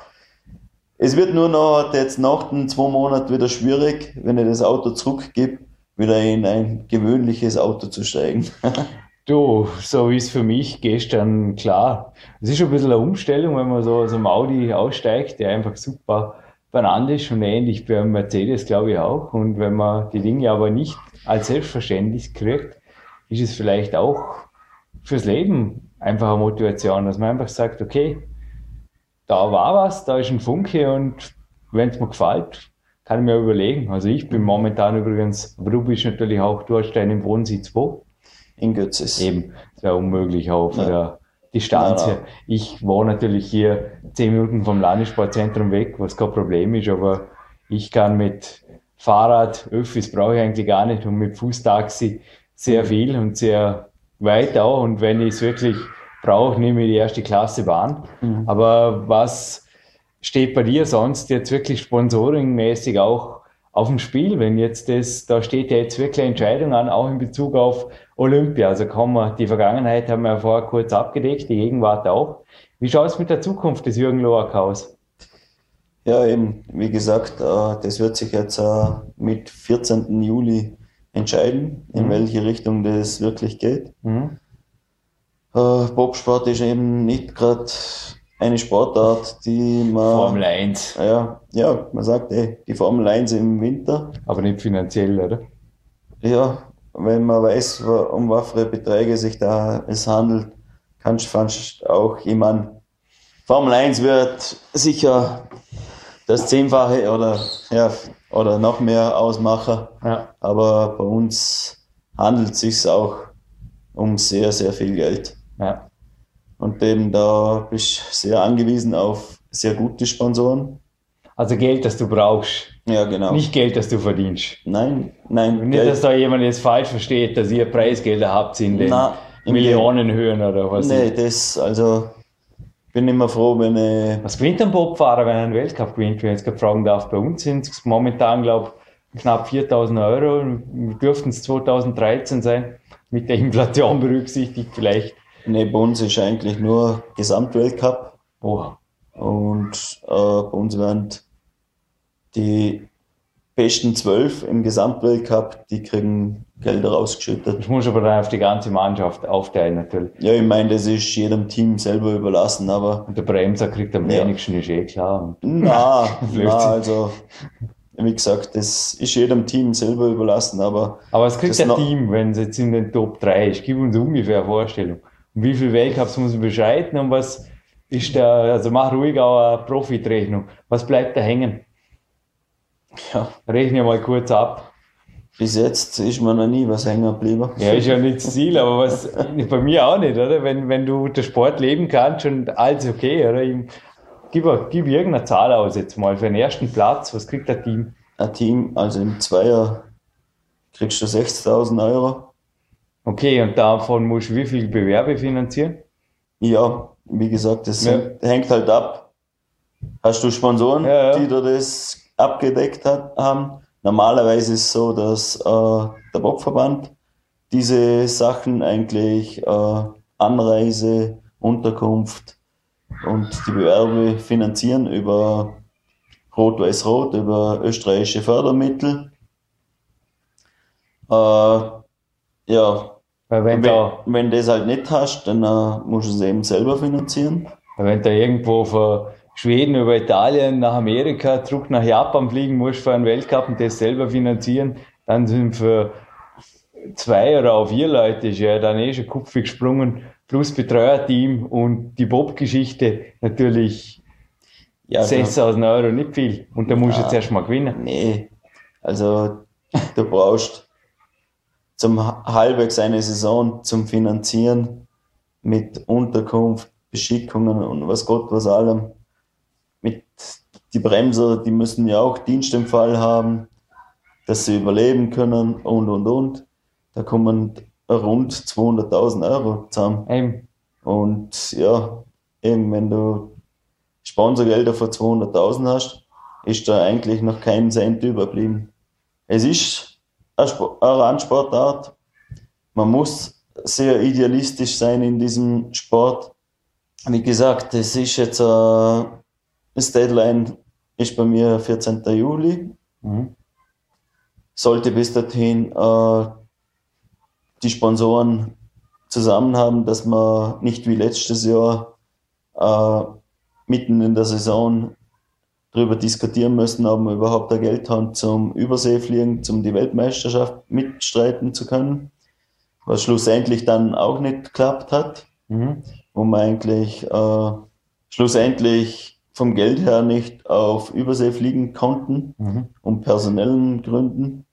Es wird nur noch jetzt nach den zwei Monaten wieder schwierig, wenn ich das Auto zurückgebe, wieder in ein gewöhnliches Auto zu steigen. du, so wie es für mich gestern klar. Es ist schon ein bisschen eine Umstellung, wenn man so aus einem Audi aussteigt, der einfach super benannt ist und ähnlich beim Mercedes, glaube ich auch. Und wenn man die Dinge aber nicht als selbstverständlich kriegt, ist es vielleicht auch fürs Leben einfach eine Motivation, dass man einfach sagt, okay, da war was, da ist ein Funke und wenn es mir gefällt, kann ich mir überlegen. Also ich bin momentan übrigens, aber du bist natürlich auch, du hast deinen Wohnsitz wo? In Götzes. Eben, wäre unmöglich auch von ja. der Distanz her. Ich wohne natürlich hier zehn Minuten vom Landessportzentrum weg, was kein Problem ist, aber ich kann mit Fahrrad, Öffis brauche ich eigentlich gar nicht und mit Fußtaxi sehr viel und sehr weit auch und wenn ich es wirklich brauche, nehme ich die erste Klasse Bahn. Mhm. Aber was steht bei dir sonst jetzt wirklich sponsoringmäßig auch auf dem Spiel, wenn jetzt das, da steht ja jetzt wirklich eine Entscheidung an, auch in Bezug auf Olympia. Also kommen wir, die Vergangenheit haben wir ja vorher kurz abgedeckt, die Gegenwart auch. Wie schaut es mit der Zukunft des Jürgen Loak aus? Ja, eben, wie gesagt, äh, das wird sich jetzt äh, mit 14. Juli entscheiden, in mhm. welche Richtung das wirklich geht. Mhm. Äh, Bobsport ist eben nicht gerade eine Sportart, die man. Formel 1. Ja, ja, man sagt, ey, die Formel 1 im Winter. Aber nicht finanziell, oder? Ja, wenn man weiß, um was für Beträge sich da es handelt, kannst du fast auch jemand. Formel 1 wird sicher das Zehnfache oder, ja, oder noch mehr ausmachen. Ja. Aber bei uns handelt es sich auch um sehr, sehr viel Geld. Ja. Und eben da bist du sehr angewiesen auf sehr gute Sponsoren. Also Geld, das du brauchst. Ja, genau. Nicht Geld, das du verdienst. Nein, nein. Nicht, Geld. dass da jemand jetzt falsch versteht, dass ihr Preisgelder habt in den Na, Millionenhöhen oder was. Nee, das, also, bin immer froh, wenn ich. Was gewinnt ein Bobfahrer, wenn er einen Weltcup gewinnt, wenn ich jetzt gerade fragen darf? Bei uns sind es momentan, glaube ich, knapp 4000 Euro. Dürften es 2013 sein, mit der Inflation berücksichtigt vielleicht. Nee, bei uns ist eigentlich nur Gesamtweltcup. Oh. Und äh, bei uns werden die besten zwölf im Gesamtweltcup, die kriegen Gelder rausgeschüttet. Das muss aber dann auf die ganze Mannschaft aufteilen, natürlich. Ja, ich meine, das ist jedem Team selber überlassen, aber. Und der Bremser kriegt am ja. wenigsten, ist eh klar. Na, na, also, wie gesagt, das ist jedem Team selber überlassen, aber. Aber es kriegt ein Team, wenn es jetzt in den Top 3 ist. Gib uns ungefähr eine Vorstellung. Wie viele Weltcups muss man beschreiten und was ist da, also mach ruhig auch eine Profitrechnung. Was bleibt da hängen? Ja. Rechne mal kurz ab. Bis jetzt ist mir noch nie was hängen geblieben. Ja, ist ja nicht das Ziel, aber was, bei mir auch nicht, oder? Wenn, wenn du den Sport leben kannst und alles okay, oder? Ich, gib, gib irgendeine Zahl aus jetzt mal für den ersten Platz. Was kriegt der Team? Ein Team, also im Zweier kriegst du 60.000 Euro. Okay, und davon musst du wie viel Bewerbe finanzieren? Ja, wie gesagt, das ja. hängt halt ab. Hast du Sponsoren, ja, ja. die dir das abgedeckt hat, haben? Normalerweise ist es so, dass äh, der Bobverband diese Sachen eigentlich äh, Anreise, Unterkunft und die Bewerbe finanzieren über Rot-Weiß-Rot, über österreichische Fördermittel. Äh, ja, weil wenn, wenn, da, wenn du das halt nicht hast, dann äh, musst du es eben selber finanzieren. Wenn du irgendwo von Schweden über Italien nach Amerika, zurück nach Japan fliegen musst für einen Weltcup und das selber finanzieren, dann sind für zwei oder auch vier Leute ist ja dann eh schon Kupfer gesprungen, plus Betreuerteam und die Bob-Geschichte natürlich ja, 6000 Euro nicht viel. Und da musst du jetzt erstmal gewinnen. Nee. Also, du brauchst zum halbwegs eine Saison zum Finanzieren mit Unterkunft, Beschickungen und was Gott was allem. Mit die Bremser, die müssen ja auch Dienst im Fall haben, dass sie überleben können und und und. Da kommen rund 200.000 Euro zusammen. Eben. Und ja, eben wenn du Sponsorgelder von 200.000 hast, ist da eigentlich noch kein Cent überblieben. Es ist eine Randsportart. Man muss sehr idealistisch sein in diesem Sport. Wie gesagt, es ist jetzt äh, das Deadline ist bei mir 14. Juli. Mhm. Sollte bis dahin äh, die Sponsoren zusammen haben, dass man nicht wie letztes Jahr äh, mitten in der Saison darüber diskutieren müssen, ob wir überhaupt ein Geld haben zum Überseefliegen, zum die Weltmeisterschaft mitstreiten zu können. Was schlussendlich dann auch nicht geklappt hat, mhm. wo wir eigentlich äh, schlussendlich vom Geld her nicht auf Übersee fliegen konnten, mhm. um personellen Gründen.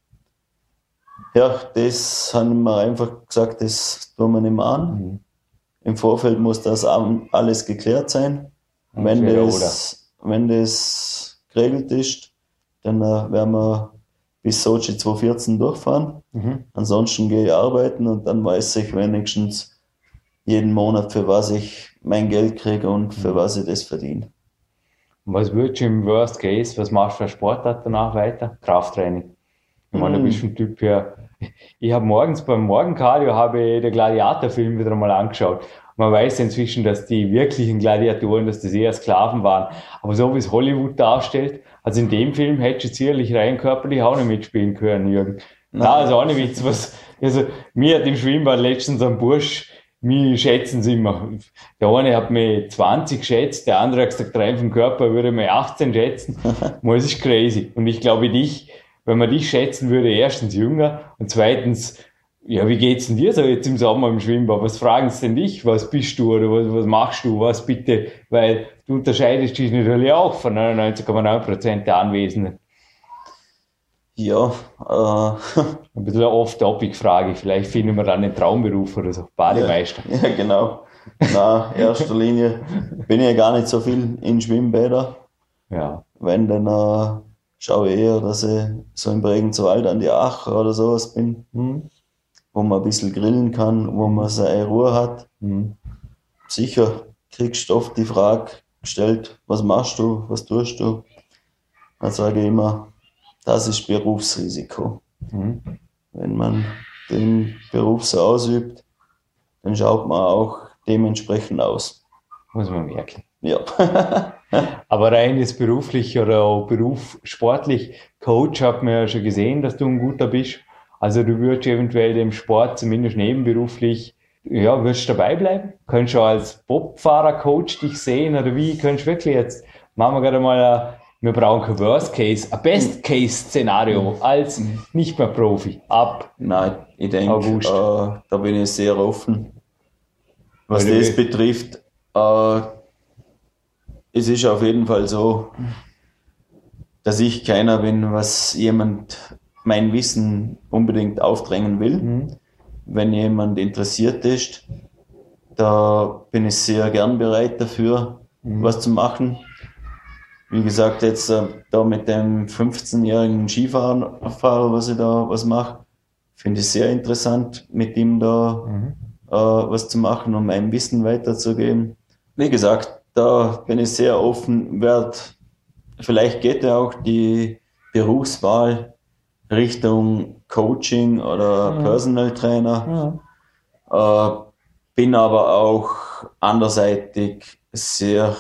Ja, das haben wir einfach gesagt, das tun wir nicht mehr an. Mhm. Im Vorfeld muss das alles geklärt sein. wenn das, wenn das geregelt ist, dann äh, werden wir bis Sochi 2014 durchfahren. Mhm. Ansonsten gehe ich arbeiten und dann weiß ich wenigstens jeden Monat, für was ich mein Geld kriege und für mhm. was ich das verdiene. Was würdest du im Worst Case, was machst du für Sportart danach weiter? Krafttraining. Ich meine, du bist ein Typ ja. Ich habe morgens beim Morgencardio habe ich den Gladiatorfilm wieder einmal angeschaut. Man weiß inzwischen, dass die wirklichen Gladiatoren, dass das eher Sklaven waren. Aber so wie es Hollywood darstellt, also in dem Film hättest du sicherlich rein körperlich auch nicht mitspielen können, Jürgen. Na, also auch nicht Witz, was, also mir hat im Schwimmbad letztens ein Bursch mich schätzen sie immer. Der eine hat mich 20 geschätzt, der andere hat gesagt, rein vom Körper würde mich 18 schätzen. Das ist crazy. Und ich glaube, dich, wenn man dich schätzen würde, erstens jünger und zweitens, ja, wie geht's denn dir so jetzt im Sommer im Schwimmbad? Was fragen sie denn dich? Was bist du oder was, was machst du? Was bitte? Weil du unterscheidest dich natürlich auch von 99,9 Prozent der Anwesenden. Ja, äh. Ein bisschen eine Off-Topic-Frage. Vielleicht finden wir dann einen Traumberuf oder so. Bademeister. Ja, ja genau. Na, erster Linie bin ich ja gar nicht so viel in Schwimmbäder. Ja. Wenn, dann äh, schaue ich eher, dass ich so im Bregenzwald an die Ach oder sowas bin, mhm. Wo man ein bisschen grillen kann, wo man seine Ruhe hat. Mhm. Sicher kriegst du oft die Frage gestellt, was machst du, was tust du? Dann sage ich immer, das ist Berufsrisiko. Mhm. Wenn man den Beruf so ausübt, dann schaut man auch dementsprechend aus. Muss man merken. Ja. Aber rein jetzt beruflich oder auch Beruf sportlich, Coach hat man ja schon gesehen, dass du ein guter bist. Also du würdest eventuell dem Sport zumindest nebenberuflich, ja, würdest dabei bleiben? Könntest du als Bobfahrer-Coach dich sehen oder wie? Könntest du wirklich jetzt, machen wir gerade mal eine wir brauchen kein Worst Case, ein Best Case Szenario mhm. als nicht mehr Profi ab. Nein, ich denke, äh, da bin ich sehr offen. Was Weil das betrifft, äh, es ist auf jeden Fall so, dass ich keiner bin, was jemand mein Wissen unbedingt aufdrängen will. Mhm. Wenn jemand interessiert ist, da bin ich sehr gern bereit dafür, mhm. was zu machen wie gesagt, jetzt äh, da mit dem 15-jährigen Skifahrer, was ich da was mache, finde ich sehr interessant, mit ihm da mhm. äh, was zu machen, um mein Wissen weiterzugeben. Wie gesagt, da bin ich sehr offen, werd, vielleicht geht ja auch die Berufswahl Richtung Coaching oder ja. Personal Trainer. Ja. Äh, bin aber auch anderseitig sehr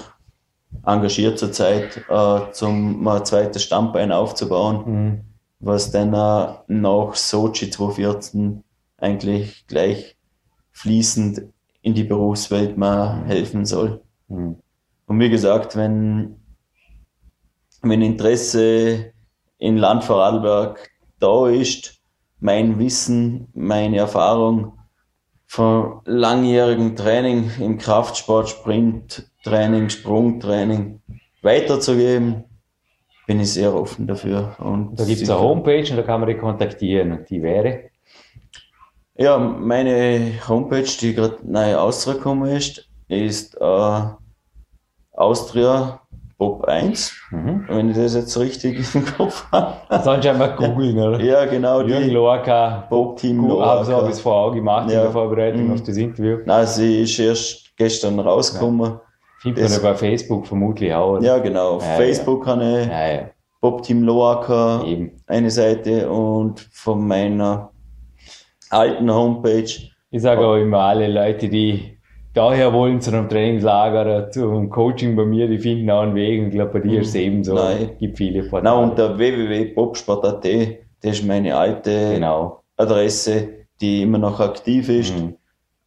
engagiert zurzeit, äh, zum mal ein zweites Stammbein aufzubauen, mhm. was dann äh, nach Sochi 2014 eigentlich gleich fließend in die Berufswelt mal helfen soll. Mhm. Und wie gesagt, wenn, wenn Interesse in Land Vorarlberg da ist, mein Wissen, meine Erfahrung von langjährigem Training im Kraftsport, Sprint, Training, Sprungtraining, weiterzugeben, bin ich sehr offen dafür. Und da gibt es eine Homepage und da kann man die kontaktieren. Und die wäre? Ja, meine Homepage, die gerade neu rausgekommen ist, ist äh, Austria Bob 1, mhm. wenn ich das jetzt richtig im Kopf habe. Sonst einfach googeln, oder? Ja, genau. Jürgen Lorca, Bob Team Lorca. So habe ich es vor Augen gemacht ja. in der Vorbereitung mhm. auf das Interview. Nein, sie ist erst gestern rausgekommen. Ja. Findet man ja bei Facebook vermutlich auch. Oder? Ja, genau. Auf ja, Facebook ja. habe ich ja, Bob Team Loaker eine Seite und von meiner alten Homepage. Ich sage auch immer alle Leute, die daher wollen zu einem Trainingslager oder zum Coaching bei mir, die finden auch einen Weg. Und ich glaube, bei dir ist es ebenso. Nein. Es gibt viele Portale. Nein, unter www.bobsport.at, das ist meine alte genau. Adresse, die immer noch aktiv ist. Mhm.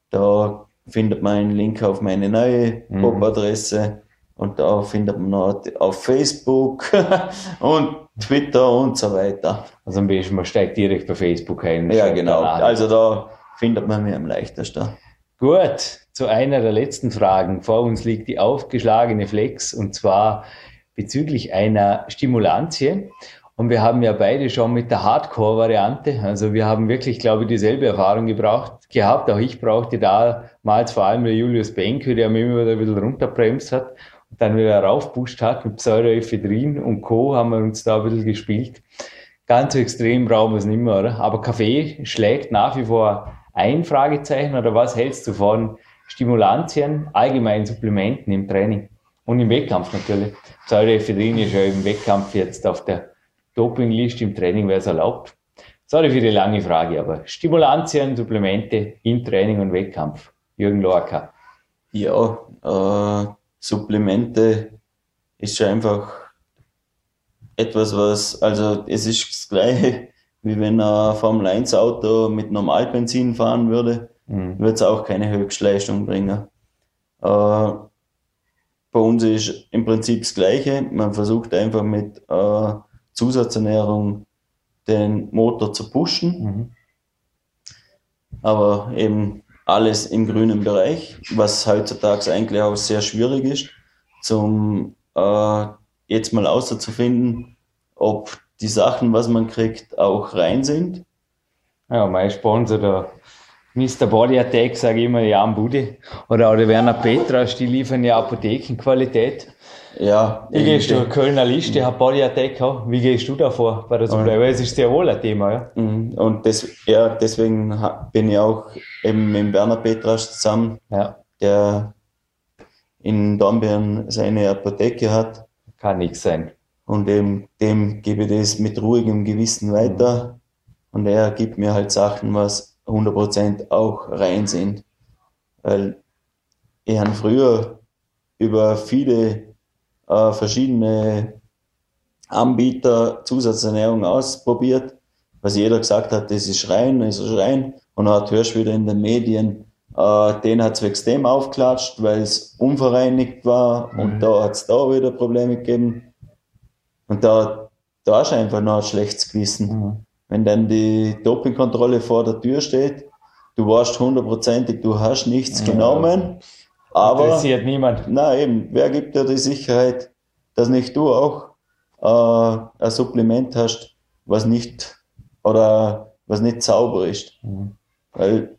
Da findet man einen Link auf meine neue mhm. Bob-Adresse. Und da findet man noch auf Facebook und Twitter und so weiter. Also am besten, man steigt direkt bei Facebook ein. Ja, genau. Also da findet man mich am leichtesten. Gut, zu einer der letzten Fragen. Vor uns liegt die aufgeschlagene Flex und zwar bezüglich einer Stimulantie. Und wir haben ja beide schon mit der Hardcore-Variante, also wir haben wirklich, glaube ich, dieselbe Erfahrung gebraucht, gehabt. Auch ich brauchte damals vor allem der Julius Benke, der mir immer wieder ein bisschen runterbremst hat und dann wieder raufpusht hat mit Pseudoephedrin und Co. haben wir uns da ein bisschen gespielt. Ganz so extrem brauchen wir es nicht mehr, oder? Aber Kaffee schlägt nach wie vor ein Fragezeichen oder was hältst du von Stimulantien, allgemeinen Supplementen im Training und im Wettkampf natürlich? Pseudoephedrin ist ja im Wettkampf jetzt auf der Dopingliste, im Training wäre es erlaubt. Sorry für die lange Frage, aber Stimulantien, Supplemente im Training und Wettkampf. Jürgen Lorca. Ja, äh, Supplemente ist schon einfach etwas, was, also es ist das Gleiche, wie wenn ein Formel 1 Auto mit Normalbenzin fahren würde, mhm. wird es auch keine Höchstleistung bringen. Äh, bei uns ist im Prinzip das Gleiche. Man versucht einfach mit äh, Zusatzernährung den Motor zu pushen. Mhm. Aber eben alles im grünen Bereich, was heutzutage eigentlich auch sehr schwierig ist, zum äh, jetzt mal auszufinden, ob die Sachen, was man kriegt, auch rein sind. Ja, mein Sponsor, der Mr. Body Attack, sage ich immer, Jan Bude oder auch der Werner Petras, die liefern ja Apothekenqualität. Ja. Wie gehst du, Kölner Liste, hat Body Attack auch. Wie gehst du da vor bei der Supply? Weil es ist sehr wohl ein Thema, ja. Mhm. Und das, ja, deswegen bin ich auch eben mit Werner Petras zusammen, ja. der in Dornbirn seine Apotheke hat. Kann nichts sein. Und eben dem gebe ich das mit ruhigem Gewissen weiter. Mhm. Und er gibt mir halt Sachen, was 100% auch rein sind. Weil ich habe früher über viele äh, verschiedene Anbieter Zusatzernährung ausprobiert, was jeder gesagt hat, das ist rein, das ist rein. Und dann hörst du wieder in den Medien, äh, den hat es extrem aufklatscht, weil es unvereinigt war mhm. und da hat es da wieder Probleme gegeben. Und da, da hast du einfach noch ein schlechtes Gewissen. Mhm. Wenn dann die Dopingkontrolle vor der Tür steht, du weißt hundertprozentig, du hast nichts ja. genommen, aber. Interessiert niemand. Nein, eben, wer gibt dir die Sicherheit, dass nicht du auch äh, ein Supplement hast, was nicht oder was nicht sauber ist? Mhm. Weil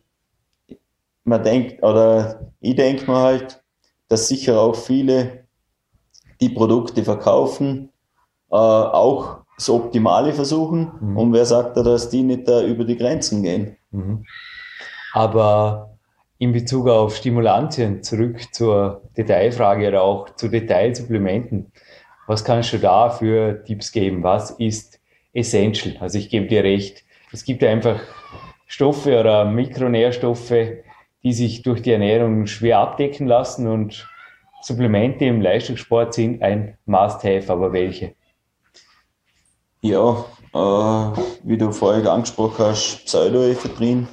man denkt, oder ich denke mir halt, dass sicher auch viele die Produkte verkaufen, äh, auch das Optimale versuchen. Mhm. Und wer sagt da, dass die nicht da über die Grenzen gehen? Mhm. Aber in Bezug auf Stimulantien zurück zur Detailfrage oder auch zu Detailsupplementen. Was kannst du da für Tipps geben? Was ist essential? Also ich gebe dir recht. Es gibt einfach Stoffe oder Mikronährstoffe, die sich durch die Ernährung schwer abdecken lassen und Supplemente im Leistungssport sind ein Must-Have, aber welche? Ja, äh, wie du vorher angesprochen hast, Pseudoephedrin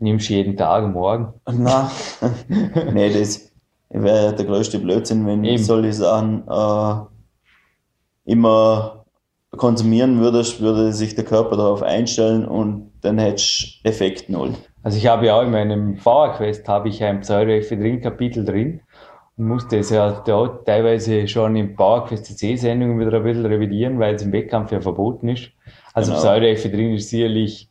Nimmst du jeden Tag morgen? Nein, nee, das wäre ja der größte Blödsinn, wenn Eben. solche Sachen äh, immer konsumieren würdest, würde sich der Körper darauf einstellen und dann hättest du Effekt null. Also ich habe ja auch in meinem Power Quest habe ich ein Pseudoephedrin-Kapitel drin musste es ja da teilweise schon im PowerQuest CC-Sendungen wieder ein bisschen revidieren, weil es im Wettkampf ja verboten ist. Also genau. Pseudoephedrin ist sicherlich,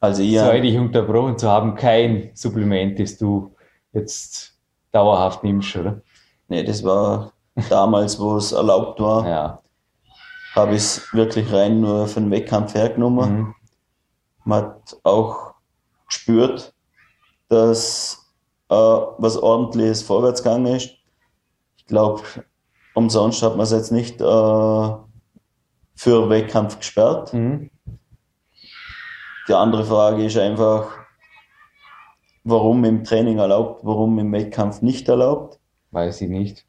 also soll dich unterbrochen zu haben, kein Supplement, das du jetzt dauerhaft nimmst, oder? Nee, das war damals, wo es erlaubt war. Ja. Habe ich es wirklich rein nur für den Wettkampf hergenommen. Mhm. Man hat auch gespürt, dass was ordentliches vorwärts gegangen ist. Ich glaube, umsonst hat man es jetzt nicht äh, für Wettkampf gesperrt. Mhm. Die andere Frage ist einfach, warum im Training erlaubt, warum im Wettkampf nicht erlaubt. Weiß ich nicht.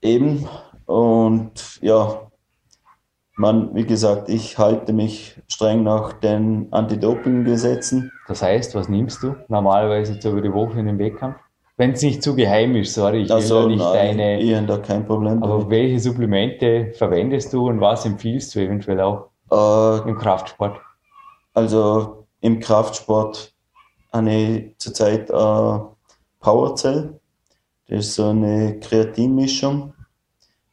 Eben. Und ja, man, wie gesagt, ich halte mich streng nach den Anti-Doping-Gesetzen. Das heißt, was nimmst du normalerweise so über die Woche in den Wettkampf? Wenn es nicht zu geheim ist, sorry, ich also, will nicht nein, deine. Ich da kein Problem. Aber damit. welche Supplemente verwendest du und was empfiehlst du eventuell auch äh, im Kraftsport? Also im Kraftsport habe ich zurzeit äh, Powercell. Das ist so eine Kreatinmischung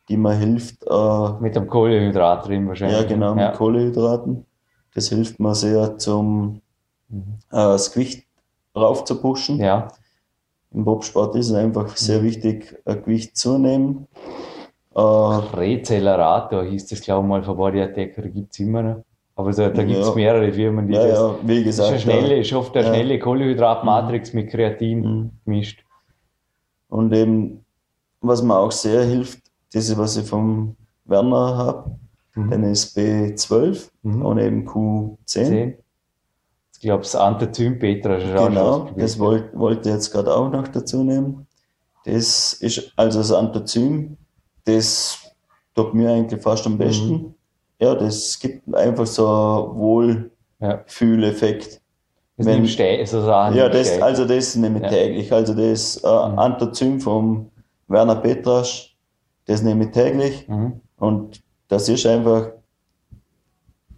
die mir hilft. Äh, mit dem Kohlehydrat drin wahrscheinlich. Ja, genau, mit ja. Kohlehydraten. Das hilft mir sehr zum mhm. äh, das Gewicht rauf zu pushen. Ja. Im Bobsport ist es einfach sehr wichtig, ein Gewicht zunehmen. Äh, Recelerator hieß das, glaube ich, mal von Body Attacker, gibt es immer noch. Aber so, da gibt es ja. mehrere Firmen, die ja, das. Ja, wie gesagt. Ist, schnelle, ist oft eine schnelle Kohlenhydratmatrix mhm. mit Kreatin mhm. gemischt. Und eben, was mir auch sehr hilft, das, was ich vom Werner habe, mhm. dann ist B12 mhm. und eben Q10. 10. Ich glaube, das Antizym Petra schon Genau, das wollte wollt ich jetzt gerade auch noch dazu nehmen. Das ist also das Antizym, das tut mir eigentlich fast am besten. Mhm. Ja, das gibt einfach so einen Wohlfühleffekt. Das Wenn, so Sachen ja, das, also das nehme ich ja. täglich. Also das äh, mhm. Antozym vom Werner Petrasch, das nehme ich täglich. Mhm. Und das ist einfach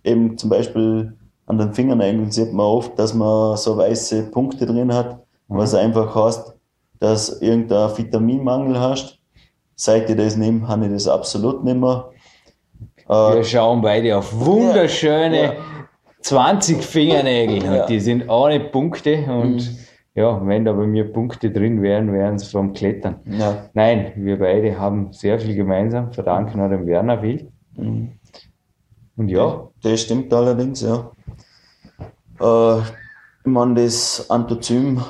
eben zum Beispiel an den Fingernägeln sieht man oft, dass man so weiße Punkte drin hat, mhm. was einfach heißt, dass irgendein Vitaminmangel hast. Seit ich das nehme, habe ich das absolut nicht mehr. Wir äh, schauen beide auf wunderschöne ja, ja. 20 Fingernägel ja. die sind ohne Punkte und mhm ja, wenn da bei mir Punkte drin wären, wären es vom Klettern. Nein, wir beide haben sehr viel gemeinsam, verdanken an dem Werner Wild. Mhm. Und ja. Das stimmt allerdings, ja. Äh, ich meine, das Antozym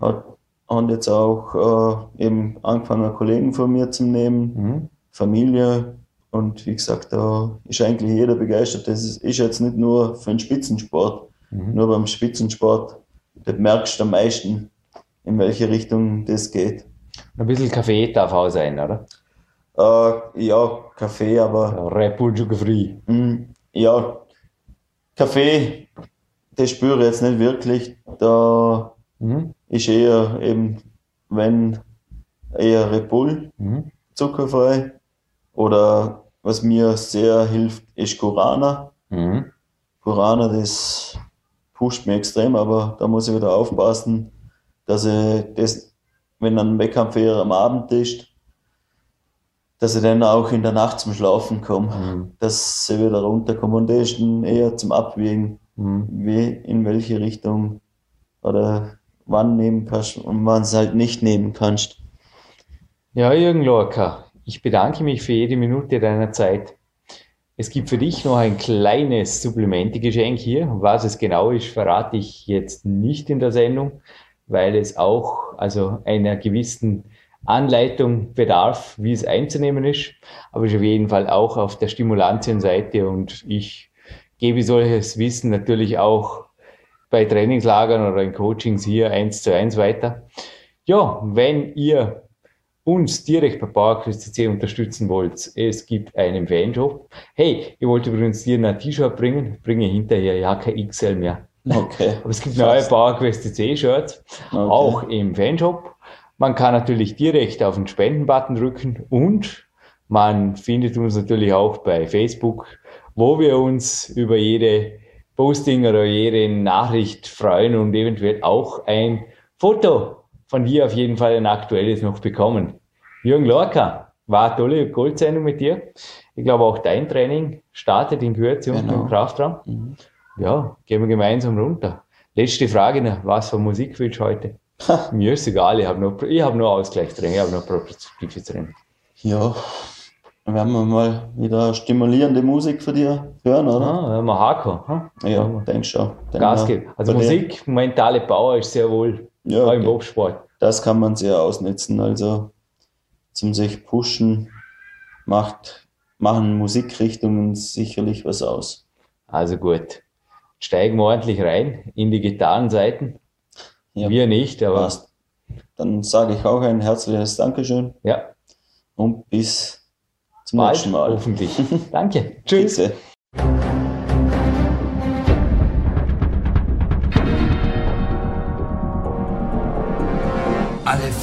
hat, hat jetzt auch äh, eben angefangen, Kollegen von mir zu nehmen, mhm. Familie. Und wie gesagt, da ist eigentlich jeder begeistert. Das ist, ist jetzt nicht nur für den Spitzensport. Mhm. Nur beim Spitzensport das merkst du am meisten, in welche Richtung das geht. Ein bisschen Kaffee darf auch sein, oder? Äh, ja, Kaffee, aber. Ja, Ja, Kaffee, das spüre ich jetzt nicht wirklich. Da mhm. ist eher eben, wenn eher Red Bull, mhm. zuckerfrei. Oder was mir sehr hilft, ist Kurana. Mhm. Kurana, das pusht mich extrem, aber da muss ich wieder aufpassen, dass ich das, wenn ein Wettkampfjäger am Abend ist, dass ich dann auch in der Nacht zum Schlafen komme, mhm. dass sie wieder runterkommen und das ist dann eher zum Abwägen, mhm. wie, in welche Richtung oder wann nehmen kannst und wann es halt nicht nehmen kannst. Ja, Jürgen Lorca, ich bedanke mich für jede Minute deiner Zeit. Es gibt für dich noch ein kleines Supplementegeschenk hier. Was es genau ist, verrate ich jetzt nicht in der Sendung, weil es auch also einer gewissen Anleitung bedarf, wie es einzunehmen ist, aber ist auf jeden Fall auch auf der Stimulantienseite und ich gebe solches Wissen natürlich auch bei Trainingslagern oder in Coachings hier eins zu eins weiter. Ja, wenn ihr uns direkt bei PowerQuest unterstützen wollt, es gibt einen Fanshop. Hey, ich wollte übrigens dir ein T-Shirt bringen, bringe hinterher ja kein XL mehr. Okay. Aber es gibt neue PowerQuest Shirts, okay. auch im Fanshop. Man kann natürlich direkt auf den Spenden-Button drücken und man findet uns natürlich auch bei Facebook, wo wir uns über jede Posting oder jede Nachricht freuen und eventuell auch ein Foto von dir auf jeden Fall ein aktuelles noch bekommen. Jürgen Lorca, war eine tolle Goldsendung mit dir. Ich glaube auch dein Training startet in Kürze genau. unten im Kraftraum. Mhm. Ja, gehen wir gemeinsam runter. Letzte Frage noch, was für Musik willst du heute? Mir ist egal, ich habe noch, ich hab noch Ausgleichstraining, ich habe noch produktives Training. Ja, werden wir mal wieder stimulierende Musik für dich hören, oder? Ah, werden wir Hardcore. Hm? Ja, ja denk schon. Denk Gas geben. Also Musik, dir. mentale Power ist sehr wohl ja, auch im okay. Bobsport. Das kann man sehr ausnutzen. Also zum sich pushen macht, machen Musikrichtungen sicherlich was aus. Also gut. Steigen wir ordentlich rein in die Gitarrenseiten. Ja, wir nicht, aber. Passt. Dann sage ich auch ein herzliches Dankeschön. Ja. Und bis zum Bald, nächsten Mal. Hoffentlich. Danke. Tschüss. Bitte.